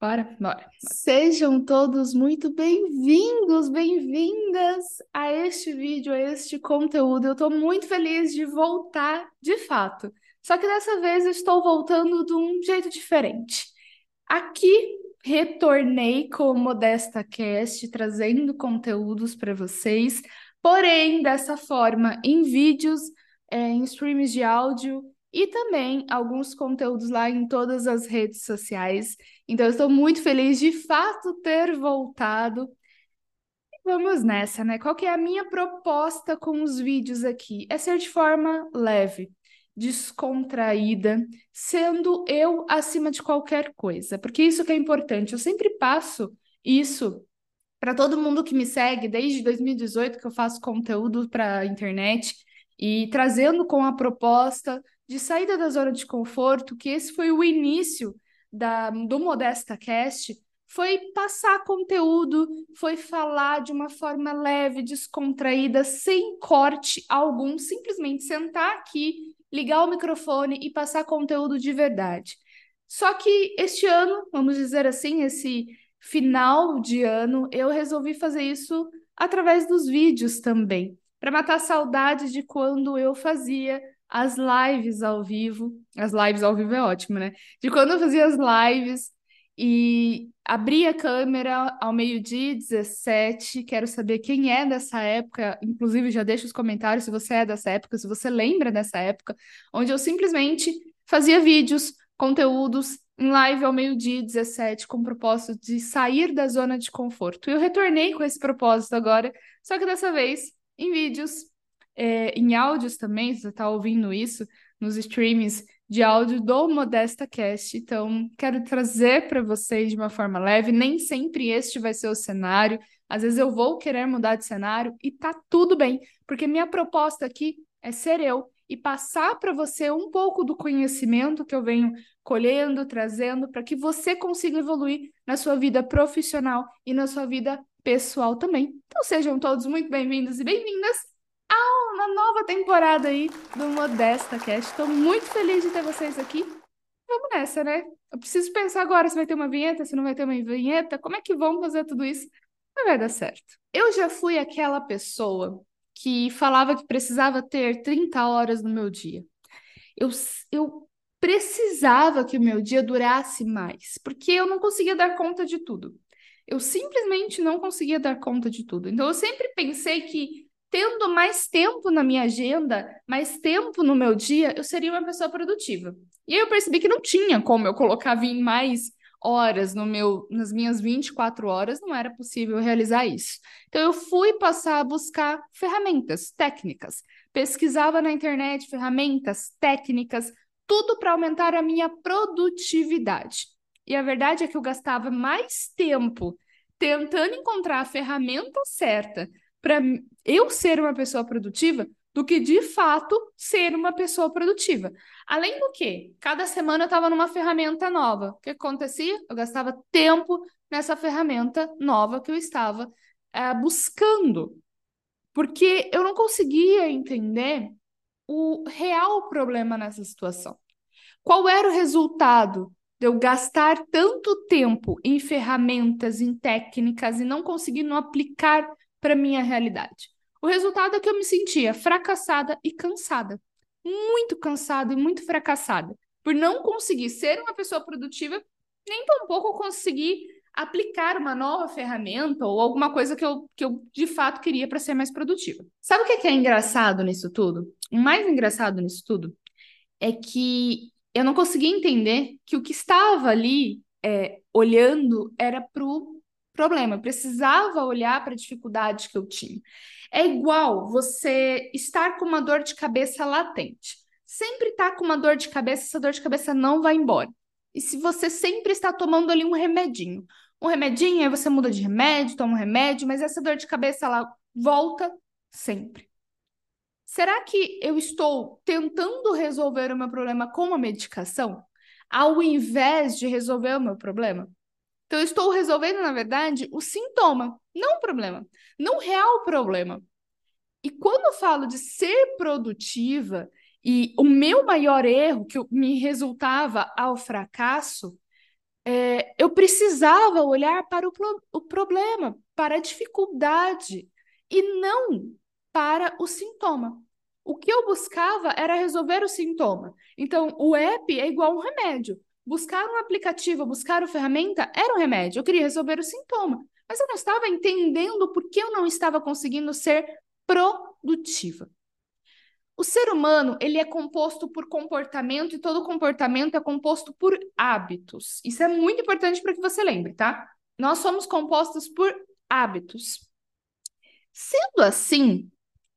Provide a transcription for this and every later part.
Bora, bora. Sejam todos muito bem-vindos, bem-vindas a este vídeo, a este conteúdo. Eu estou muito feliz de voltar de fato. Só que dessa vez eu estou voltando de um jeito diferente. Aqui retornei com o Modesta Cast, trazendo conteúdos para vocês, porém dessa forma em vídeos, é, em streams de áudio e também alguns conteúdos lá em todas as redes sociais. Então, eu estou muito feliz de fato ter voltado. Vamos nessa, né? Qual que é a minha proposta com os vídeos aqui? É ser de forma leve, descontraída, sendo eu acima de qualquer coisa, porque isso que é importante. Eu sempre passo isso para todo mundo que me segue desde 2018 que eu faço conteúdo para a internet e trazendo com a proposta de saída da zona de conforto, que esse foi o início da, do Modesta Cast, foi passar conteúdo, foi falar de uma forma leve, descontraída, sem corte algum, simplesmente sentar aqui, ligar o microfone e passar conteúdo de verdade. Só que este ano, vamos dizer assim, esse final de ano, eu resolvi fazer isso através dos vídeos também, para matar a saudade de quando eu fazia as lives ao vivo. As lives ao vivo é ótimo, né? De quando eu fazia as lives e abria a câmera ao meio-dia 17. Quero saber quem é dessa época. Inclusive, já deixa os comentários se você é dessa época, se você lembra dessa época, onde eu simplesmente fazia vídeos, conteúdos em live ao meio-dia 17, com o propósito de sair da zona de conforto. Eu retornei com esse propósito agora, só que dessa vez em vídeos é, em áudios também, você está ouvindo isso nos streams de áudio do Modesta Cast. Então, quero trazer para vocês de uma forma leve. Nem sempre este vai ser o cenário. Às vezes eu vou querer mudar de cenário e tá tudo bem, porque minha proposta aqui é ser eu e passar para você um pouco do conhecimento que eu venho colhendo, trazendo, para que você consiga evoluir na sua vida profissional e na sua vida pessoal também. Então, sejam todos muito bem-vindos e bem-vindas a uma nova temporada aí do Modesta Cast. Estou muito feliz de ter vocês aqui. Vamos nessa, né? Eu preciso pensar agora se vai ter uma vinheta, se não vai ter uma vinheta, como é que vamos fazer tudo isso? Mas vai dar certo. Eu já fui aquela pessoa que falava que precisava ter 30 horas no meu dia. Eu, eu precisava que o meu dia durasse mais, porque eu não conseguia dar conta de tudo. Eu simplesmente não conseguia dar conta de tudo. Então eu sempre pensei que tendo mais tempo na minha agenda, mais tempo no meu dia, eu seria uma pessoa produtiva. E aí eu percebi que não tinha como eu colocar em mais horas no meu, nas minhas 24 horas, não era possível realizar isso. Então eu fui passar a buscar ferramentas, técnicas. Pesquisava na internet ferramentas, técnicas, tudo para aumentar a minha produtividade. E a verdade é que eu gastava mais tempo tentando encontrar a ferramenta certa para eu ser uma pessoa produtiva do que de fato ser uma pessoa produtiva. Além do que, cada semana eu estava numa ferramenta nova. O que acontecia? Eu gastava tempo nessa ferramenta nova que eu estava é, buscando, porque eu não conseguia entender o real problema nessa situação. Qual era o resultado de eu gastar tanto tempo em ferramentas, em técnicas e não conseguir não aplicar para minha realidade. O resultado é que eu me sentia fracassada e cansada. Muito cansada e muito fracassada. Por não conseguir ser uma pessoa produtiva, nem tampouco conseguir aplicar uma nova ferramenta ou alguma coisa que eu, que eu de fato queria para ser mais produtiva. Sabe o que é engraçado nisso tudo? O mais engraçado nisso tudo é que eu não conseguia entender que o que estava ali é, olhando era para o problema, eu precisava olhar para a dificuldade que eu tinha. É igual você estar com uma dor de cabeça latente. Sempre está com uma dor de cabeça, essa dor de cabeça não vai embora. E se você sempre está tomando ali um remedinho, um remedinho, aí você muda de remédio, toma um remédio, mas essa dor de cabeça ela volta sempre. Será que eu estou tentando resolver o meu problema com uma medicação, ao invés de resolver o meu problema? Então, eu estou resolvendo, na verdade, o sintoma, não o problema, não o real problema. E quando eu falo de ser produtiva, e o meu maior erro, que me resultava ao fracasso, é, eu precisava olhar para o, o problema, para a dificuldade, e não para o sintoma. O que eu buscava era resolver o sintoma. Então, o app é igual um remédio. Buscar um aplicativo, buscar uma ferramenta era um remédio. Eu queria resolver o sintoma. Mas eu não estava entendendo por que eu não estava conseguindo ser produtiva. O ser humano, ele é composto por comportamento e todo comportamento é composto por hábitos. Isso é muito importante para que você lembre, tá? Nós somos compostos por hábitos. Sendo assim,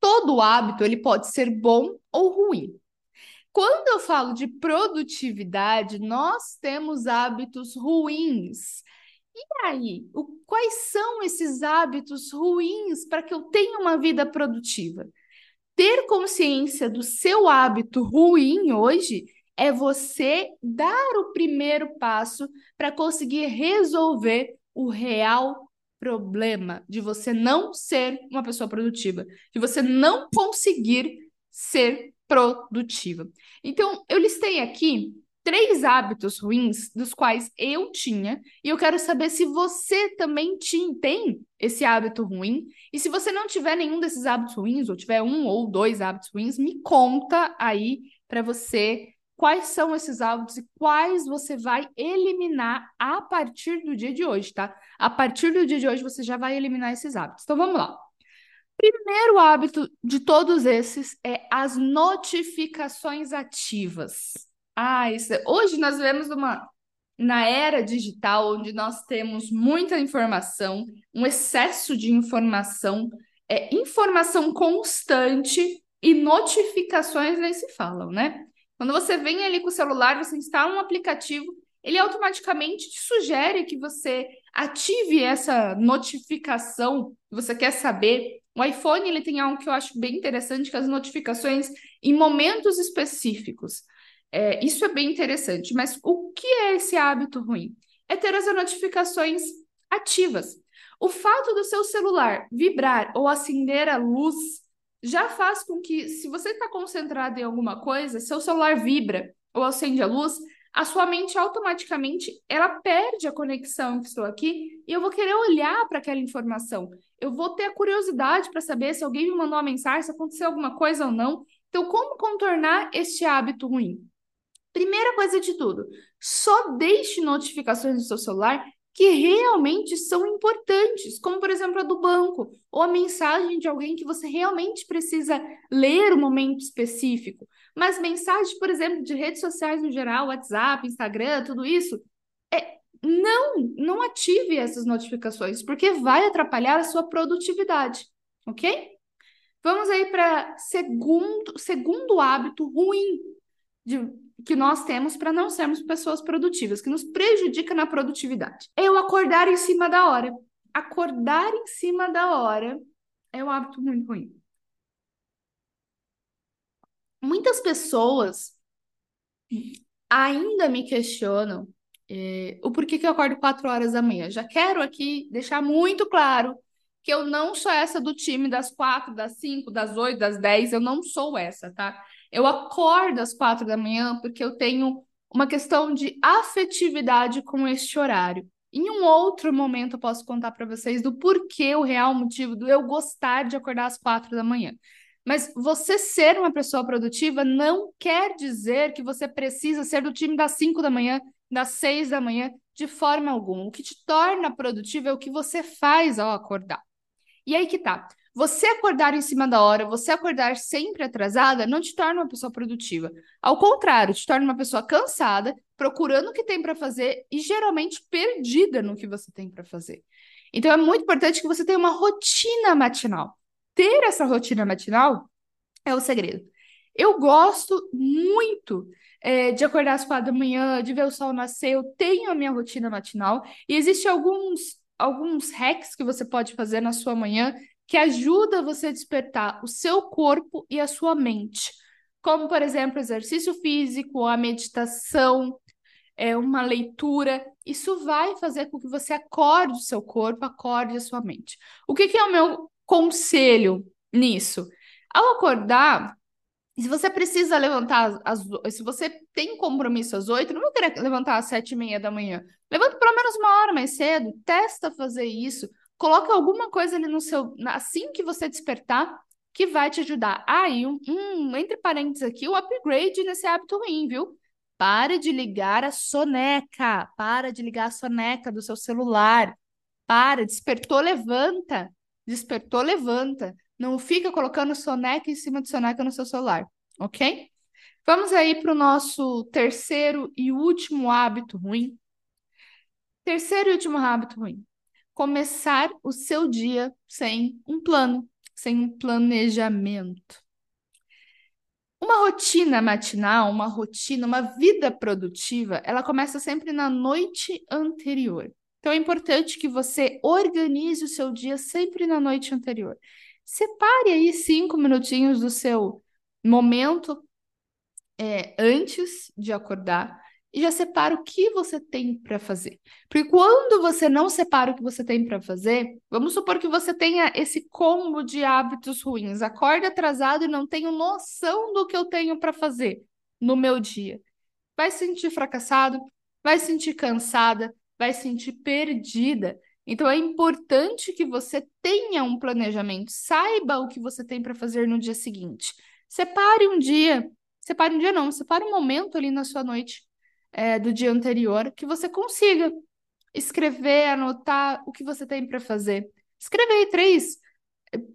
todo hábito ele pode ser bom ou ruim. Quando eu falo de produtividade, nós temos hábitos ruins. E aí, o, quais são esses hábitos ruins para que eu tenha uma vida produtiva? Ter consciência do seu hábito ruim hoje é você dar o primeiro passo para conseguir resolver o real problema de você não ser uma pessoa produtiva, de você não conseguir ser produtiva. Então, eu listei aqui três hábitos ruins dos quais eu tinha, e eu quero saber se você também tem esse hábito ruim. E se você não tiver nenhum desses hábitos ruins, ou tiver um ou dois hábitos ruins, me conta aí para você quais são esses hábitos e quais você vai eliminar a partir do dia de hoje, tá? A partir do dia de hoje você já vai eliminar esses hábitos. Então vamos lá. Primeiro hábito de todos esses é as notificações ativas. Ah, isso... É, hoje nós vivemos uma na era digital onde nós temos muita informação, um excesso de informação, é informação constante e notificações nem se falam, né? Quando você vem ali com o celular, você instala um aplicativo, ele automaticamente te sugere que você ative essa notificação você quer saber. O iPhone ele tem algo que eu acho bem interessante, que é as notificações em momentos específicos. É, isso é bem interessante, mas o que é esse hábito ruim? É ter as notificações ativas. O fato do seu celular vibrar ou acender a luz já faz com que, se você está concentrado em alguma coisa, seu celular vibra ou acende a luz, a sua mente automaticamente ela perde a conexão que estou aqui e eu vou querer olhar para aquela informação. Eu vou ter a curiosidade para saber se alguém me mandou uma mensagem, se aconteceu alguma coisa ou não. Então, como contornar este hábito ruim? Primeira coisa de tudo, só deixe notificações no seu celular que realmente são importantes, como por exemplo a do banco, ou a mensagem de alguém que você realmente precisa ler um momento específico. Mas mensagens, por exemplo, de redes sociais no geral, WhatsApp, Instagram, tudo isso, é, não, não ative essas notificações, porque vai atrapalhar a sua produtividade, ok? Vamos aí para segundo, segundo hábito ruim de que nós temos para não sermos pessoas produtivas, que nos prejudica na produtividade. É o acordar em cima da hora. Acordar em cima da hora é um hábito muito ruim. Muitas pessoas ainda me questionam é, o porquê que eu acordo 4 horas da manhã. Já quero aqui deixar muito claro que eu não sou essa do time das 4, das 5, das 8, das 10, eu não sou essa, tá? Eu acordo às quatro da manhã porque eu tenho uma questão de afetividade com este horário. Em um outro momento eu posso contar para vocês do porquê, o real motivo do eu gostar de acordar às quatro da manhã. Mas você ser uma pessoa produtiva não quer dizer que você precisa ser do time das cinco da manhã, das seis da manhã, de forma alguma. O que te torna produtivo é o que você faz ao acordar. E aí que tá. Você acordar em cima da hora, você acordar sempre atrasada, não te torna uma pessoa produtiva. Ao contrário, te torna uma pessoa cansada, procurando o que tem para fazer e geralmente perdida no que você tem para fazer. Então é muito importante que você tenha uma rotina matinal. Ter essa rotina matinal é o segredo. Eu gosto muito é, de acordar às quatro da manhã, de ver o sol nascer. Eu tenho a minha rotina matinal e existem alguns alguns hacks que você pode fazer na sua manhã que ajuda você a despertar o seu corpo e a sua mente, como, por exemplo, exercício físico, a meditação, é, uma leitura. Isso vai fazer com que você acorde o seu corpo, acorde a sua mente. O que, que é o meu conselho nisso? Ao acordar, se você precisa levantar, às, se você tem compromisso às oito, não vou querer levantar às sete e meia da manhã. Levanta pelo menos uma hora mais cedo, testa fazer isso, coloca alguma coisa ali no seu, assim que você despertar, que vai te ajudar. Ah, e um, um entre parênteses aqui, o upgrade nesse hábito ruim, viu? Pare de ligar a soneca, para de ligar a soneca do seu celular. Para, despertou, levanta. Despertou, levanta. Não fica colocando soneca em cima de soneca no seu celular, ok? Vamos aí para o nosso terceiro e último hábito ruim. Terceiro e último hábito ruim. Começar o seu dia sem um plano, sem um planejamento. Uma rotina matinal, uma rotina, uma vida produtiva, ela começa sempre na noite anterior. Então é importante que você organize o seu dia sempre na noite anterior. Separe aí cinco minutinhos do seu momento é, antes de acordar e já separa o que você tem para fazer. Porque quando você não separa o que você tem para fazer, vamos supor que você tenha esse combo de hábitos ruins, acorda atrasado e não tenho noção do que eu tenho para fazer no meu dia. Vai se sentir fracassado, vai se sentir cansada, vai se sentir perdida. Então é importante que você tenha um planejamento, saiba o que você tem para fazer no dia seguinte. Separe um dia, separe um dia não, separe um momento ali na sua noite é, do dia anterior que você consiga escrever, anotar o que você tem para fazer. Escreve aí três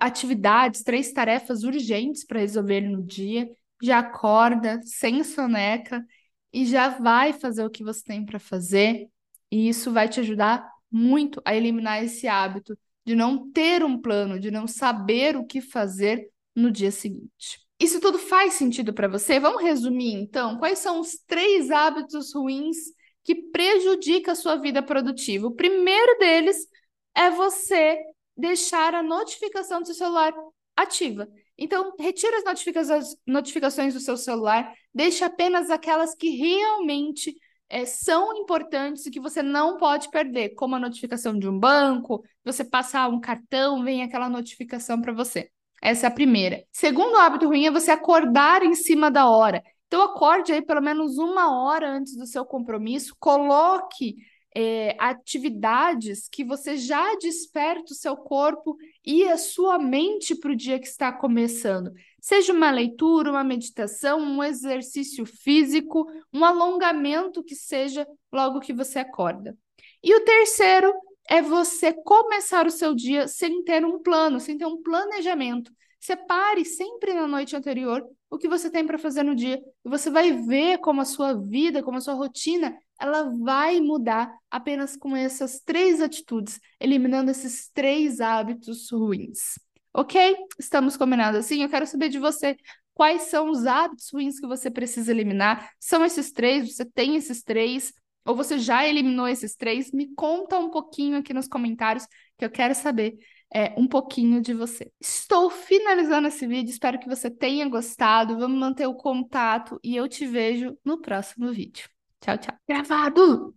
atividades, três tarefas urgentes para resolver no dia. Já acorda sem soneca e já vai fazer o que você tem para fazer. E isso vai te ajudar muito a eliminar esse hábito de não ter um plano, de não saber o que fazer no dia seguinte. Isso tudo faz sentido para você? Vamos resumir então? Quais são os três hábitos ruins que prejudicam a sua vida produtiva? O primeiro deles é você deixar a notificação do seu celular ativa. Então, retira as notificações, do seu celular, deixe apenas aquelas que realmente é, são importantes e que você não pode perder, como a notificação de um banco, você passar um cartão, vem aquela notificação para você. Essa é a primeira. Segundo hábito ruim é você acordar em cima da hora. Então, acorde aí pelo menos uma hora antes do seu compromisso, coloque é, atividades que você já desperta o seu corpo e a sua mente para o dia que está começando. Seja uma leitura, uma meditação, um exercício físico, um alongamento que seja logo que você acorda. E o terceiro é você começar o seu dia sem ter um plano, sem ter um planejamento. Separe sempre na noite anterior o que você tem para fazer no dia e você vai ver como a sua vida, como a sua rotina ela vai mudar apenas com essas três atitudes, eliminando esses três hábitos ruins. Ok? Estamos combinados assim? Eu quero saber de você. Quais são os hábitos ruins que você precisa eliminar? São esses três? Você tem esses três? Ou você já eliminou esses três? Me conta um pouquinho aqui nos comentários, que eu quero saber é, um pouquinho de você. Estou finalizando esse vídeo, espero que você tenha gostado. Vamos manter o contato e eu te vejo no próximo vídeo. Tchau, tchau. Gravado!